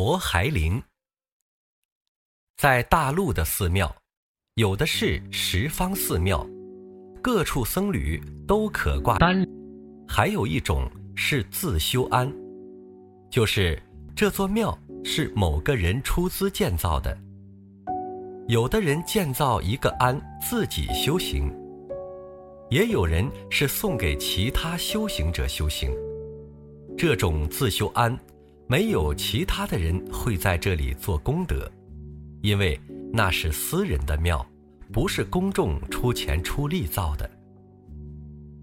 佛海林，在大陆的寺庙，有的是十方寺庙，各处僧侣都可挂单；还有一种是自修庵，就是这座庙是某个人出资建造的。有的人建造一个庵自己修行，也有人是送给其他修行者修行。这种自修庵。没有其他的人会在这里做功德，因为那是私人的庙，不是公众出钱出力造的。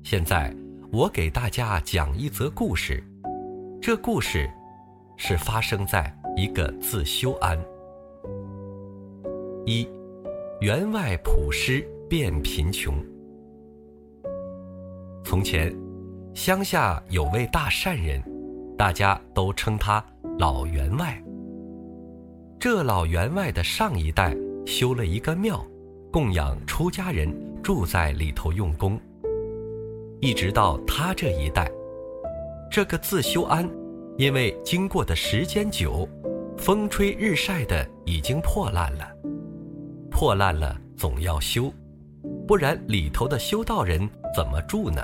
现在我给大家讲一则故事，这故事是发生在一个自修庵。一，员外朴师变贫穷。从前，乡下有位大善人。大家都称他老员外。这老员外的上一代修了一个庙，供养出家人住在里头用功。一直到他这一代，这个自修庵，因为经过的时间久，风吹日晒的已经破烂了。破烂了总要修，不然里头的修道人怎么住呢？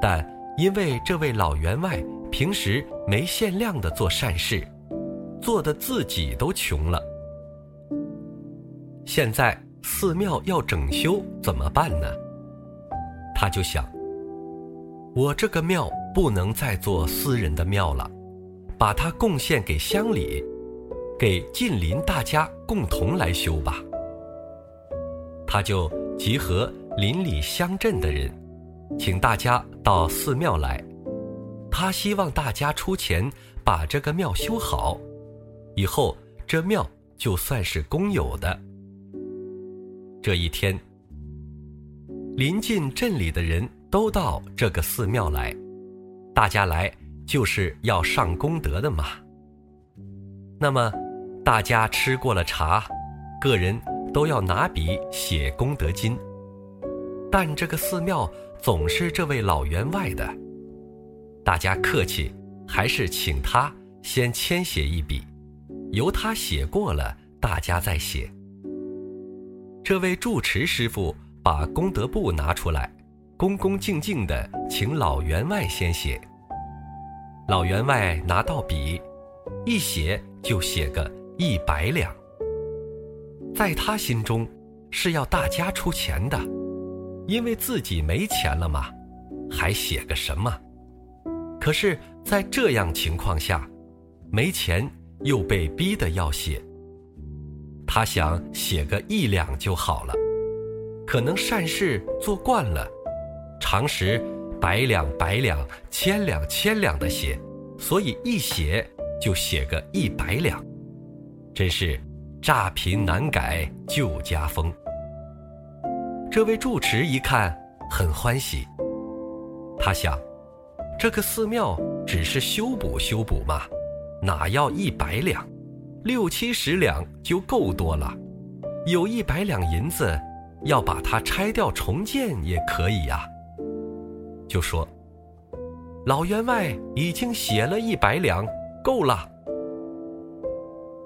但因为这位老员外。平时没限量的做善事，做的自己都穷了。现在寺庙要整修怎么办呢？他就想，我这个庙不能再做私人的庙了，把它贡献给乡里，给近邻大家共同来修吧。他就集合邻里乡镇的人，请大家到寺庙来。他希望大家出钱把这个庙修好，以后这庙就算是公有的。这一天，临近镇里的人都到这个寺庙来，大家来就是要上功德的嘛。那么，大家吃过了茶，个人都要拿笔写功德金，但这个寺庙总是这位老员外的。大家客气，还是请他先签写一笔，由他写过了，大家再写。这位住持师傅把功德簿拿出来，恭恭敬敬地请老员外先写。老员外拿到笔，一写就写个一百两。在他心中，是要大家出钱的，因为自己没钱了嘛，还写个什么？可是，在这样情况下，没钱又被逼得要写。他想写个一两就好了，可能善事做惯了，常识百两百两、千两千两的写，所以一写就写个一百两，真是乍贫难改旧家风。这位住持一看很欢喜，他想。这个寺庙只是修补修补嘛，哪要一百两，六七十两就够多了。有一百两银子，要把它拆掉重建也可以呀。就说，老员外已经写了一百两，够了。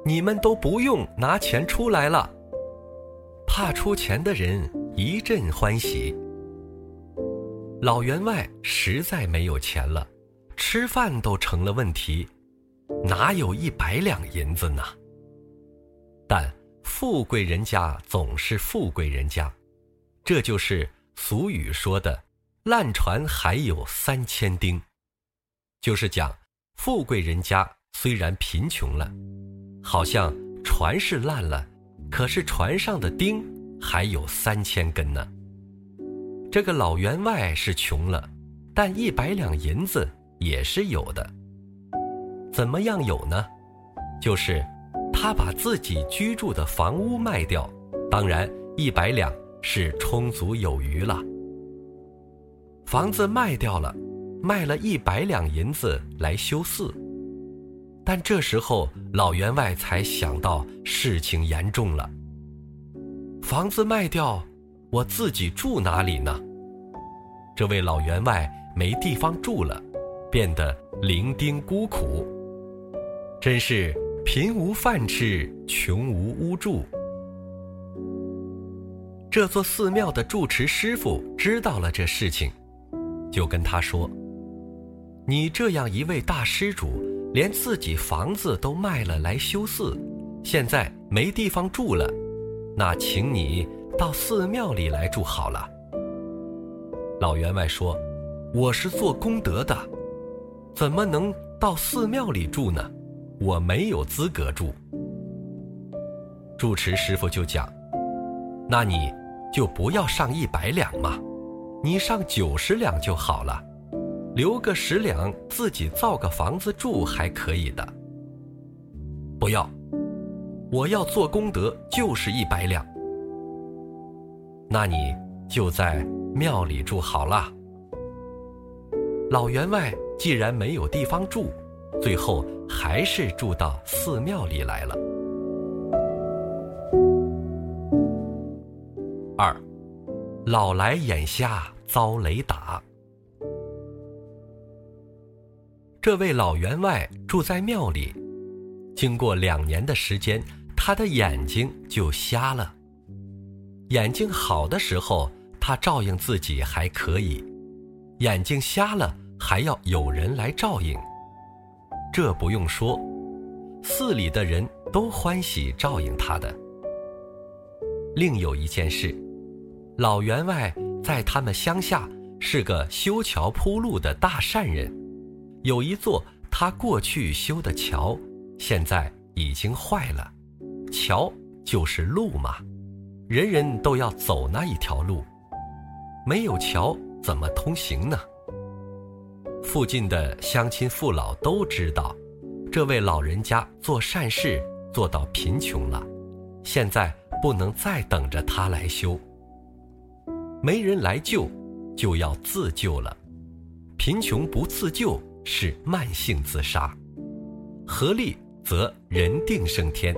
你们都不用拿钱出来了。怕出钱的人一阵欢喜。老员外实在没有钱了，吃饭都成了问题，哪有一百两银子呢？但富贵人家总是富贵人家，这就是俗语说的“烂船还有三千钉”，就是讲富贵人家虽然贫穷了，好像船是烂了，可是船上的钉还有三千根呢。这个老员外是穷了，但一百两银子也是有的。怎么样有呢？就是他把自己居住的房屋卖掉，当然一百两是充足有余了。房子卖掉了，卖了一百两银子来修寺。但这时候老员外才想到事情严重了。房子卖掉，我自己住哪里呢？这位老员外没地方住了，变得伶仃孤苦。真是贫无饭吃，穷无屋住。这座寺庙的住持师傅知道了这事情，就跟他说：“你这样一位大施主，连自己房子都卖了来修寺，现在没地方住了，那请你到寺庙里来住好了。”老员外说：“我是做功德的，怎么能到寺庙里住呢？我没有资格住。”住持师傅就讲：“那你。”就不要上一百两嘛，你上九十两就好了，留个十两自己造个房子住还可以的。不要，我要做功德就是一百两。那你就在庙里住好了。老员外既然没有地方住，最后还是住到寺庙里来了。二，老来眼瞎遭雷打。这位老员外住在庙里，经过两年的时间，他的眼睛就瞎了。眼睛好的时候，他照应自己还可以；眼睛瞎了，还要有人来照应。这不用说，寺里的人都欢喜照应他的。另有一件事。老员外在他们乡下是个修桥铺路的大善人，有一座他过去修的桥，现在已经坏了。桥就是路嘛，人人都要走那一条路，没有桥怎么通行呢？附近的乡亲父老都知道，这位老人家做善事做到贫穷了，现在不能再等着他来修。没人来救，就要自救了。贫穷不自救是慢性自杀，合力则人定胜天。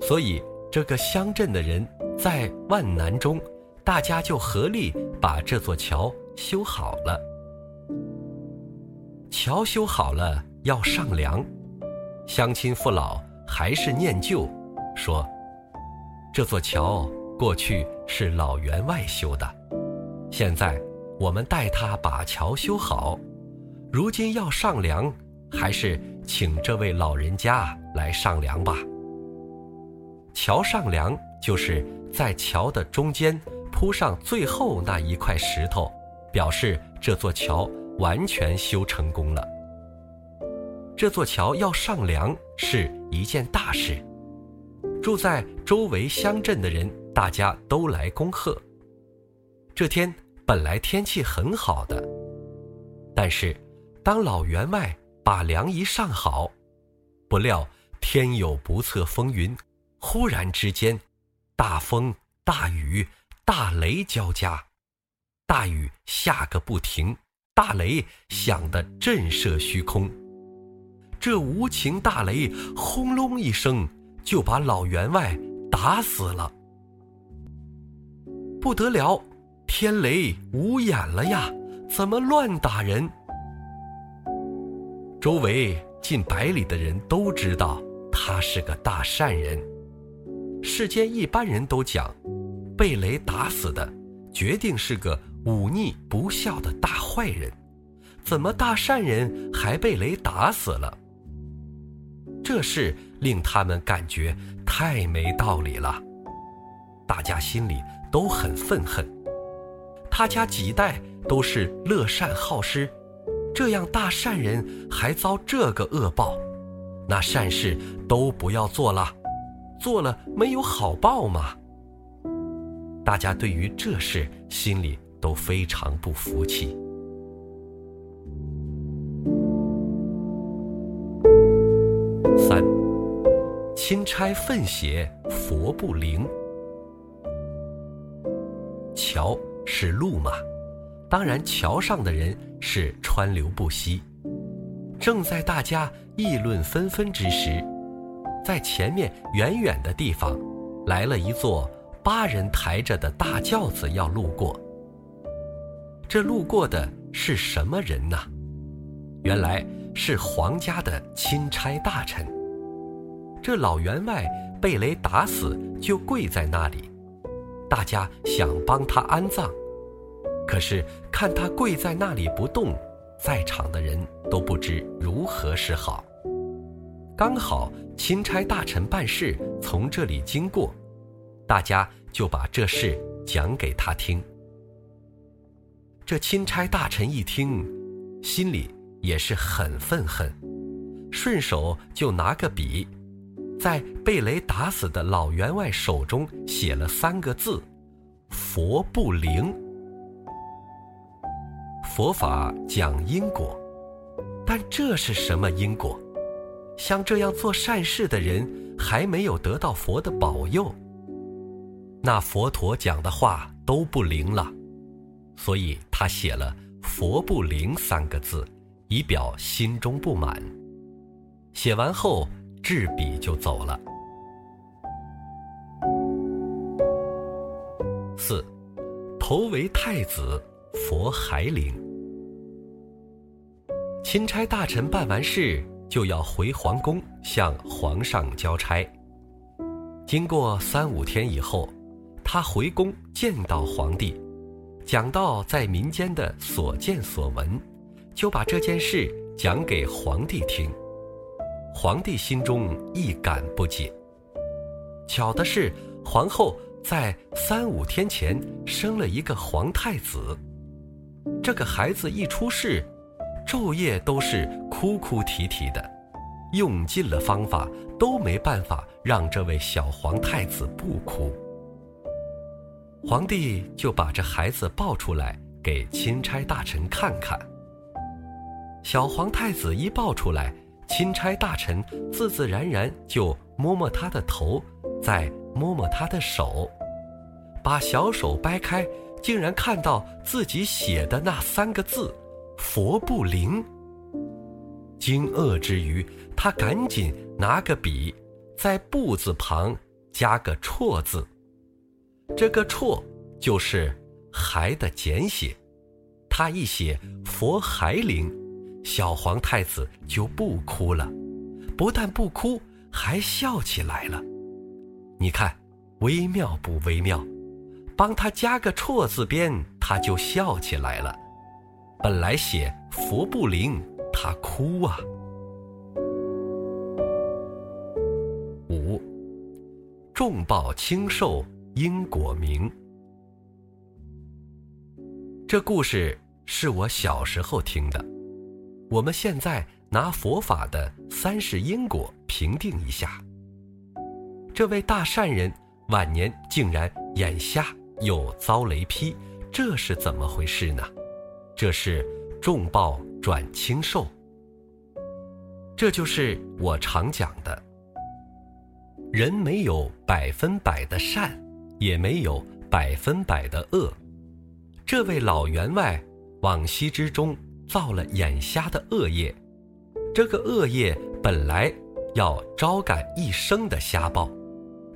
所以这个乡镇的人在万难中，大家就合力把这座桥修好了。桥修好了要上梁，乡亲父老还是念旧，说这座桥。过去是老员外修的，现在我们代他把桥修好。如今要上梁，还是请这位老人家来上梁吧。桥上梁就是在桥的中间铺上最后那一块石头，表示这座桥完全修成功了。这座桥要上梁是一件大事，住在周围乡镇的人。大家都来恭贺。这天本来天气很好的，但是当老员外把梁一上好，不料天有不测风云，忽然之间，大风、大雨、大雷交加，大雨下个不停，大雷响得震慑虚空。这无情大雷轰隆一声，就把老员外打死了。不得了，天雷无眼了呀！怎么乱打人？周围近百里的人都知道他是个大善人。世间一般人都讲，被雷打死的，决定是个忤逆不孝的大坏人。怎么大善人还被雷打死了？这事令他们感觉太没道理了。大家心里。都很愤恨，他家几代都是乐善好施，这样大善人还遭这个恶报，那善事都不要做了，做了没有好报吗。大家对于这事心里都非常不服气。三，钦差奋血，佛不灵。桥是路嘛，当然桥上的人是川流不息。正在大家议论纷纷之时，在前面远远的地方，来了一座八人抬着的大轿子要路过。这路过的是什么人呢？原来是皇家的钦差大臣。这老员外被雷打死，就跪在那里，大家想帮他安葬，可是看他跪在那里不动，在场的人都不知如何是好。刚好钦差大臣办事从这里经过，大家就把这事讲给他听。这钦差大臣一听，心里也是很愤恨，顺手就拿个笔，在被雷打死的老员外手中写了三个字：“佛不灵。”佛法讲因果，但这是什么因果？像这样做善事的人，还没有得到佛的保佑，那佛陀讲的话都不灵了，所以他写了“佛不灵”三个字，以表心中不满。写完后，执笔就走了。四，头为太子，佛还灵。钦差大臣办完事。就要回皇宫向皇上交差。经过三五天以后，他回宫见到皇帝，讲到在民间的所见所闻，就把这件事讲给皇帝听。皇帝心中一感不解。巧的是，皇后在三五天前生了一个皇太子，这个孩子一出世。昼夜都是哭哭啼啼的，用尽了方法都没办法让这位小皇太子不哭。皇帝就把这孩子抱出来给钦差大臣看看。小皇太子一抱出来，钦差大臣自自然然就摸摸他的头，再摸摸他的手，把小手掰开，竟然看到自己写的那三个字。佛不灵。惊愕之余，他赶紧拿个笔，在“不”字旁加个“错”字。这个“绰”就是“还”的简写。他一写“佛还灵”，小皇太子就不哭了，不但不哭，还笑起来了。你看，微妙不微妙？帮他加个“绰”字边，他就笑起来了。本来写佛不灵，他哭啊。五，重报轻受因果明。这故事是我小时候听的，我们现在拿佛法的三世因果评定一下。这位大善人晚年竟然眼瞎又遭雷劈，这是怎么回事呢？这是重报转轻受，这就是我常讲的：人没有百分百的善，也没有百分百的恶。这位老员外往昔之中造了眼瞎的恶业，这个恶业本来要招感一生的瞎报，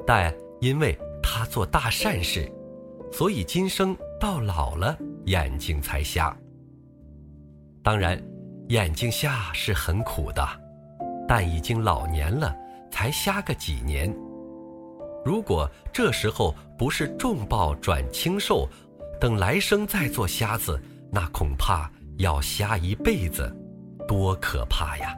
但因为他做大善事，所以今生到老了眼睛才瞎。当然，眼睛瞎是很苦的，但已经老年了，才瞎个几年。如果这时候不是重报转轻受，等来生再做瞎子，那恐怕要瞎一辈子，多可怕呀！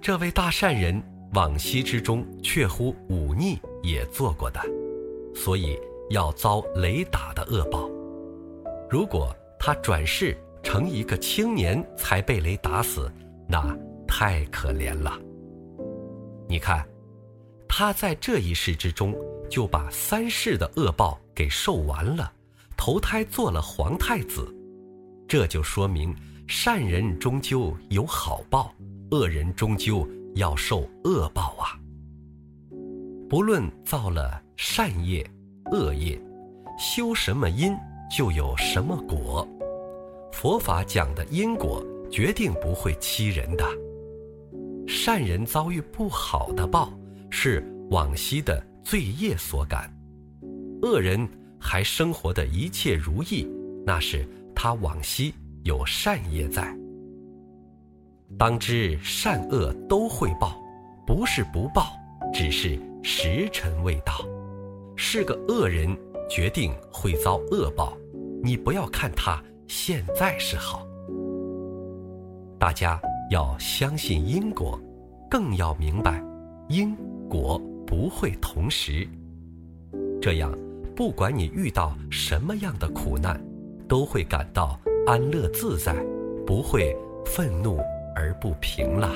这位大善人往昔之中，确乎忤逆也做过的，所以要遭雷打的恶报。如果。他转世成一个青年才被雷打死，那太可怜了。你看，他在这一世之中就把三世的恶报给受完了，投胎做了皇太子，这就说明善人终究有好报，恶人终究要受恶报啊。不论造了善业、恶业，修什么因，就有什么果。佛法讲的因果决定不会欺人的。善人遭遇不好的报，是往昔的罪业所感；恶人还生活的一切如意，那是他往昔有善业在。当知善恶都会报，不是不报，只是时辰未到。是个恶人，决定会遭恶报。你不要看他现在是好。大家要相信因果，更要明白因果不会同时。这样，不管你遇到什么样的苦难，都会感到安乐自在，不会愤怒而不平了。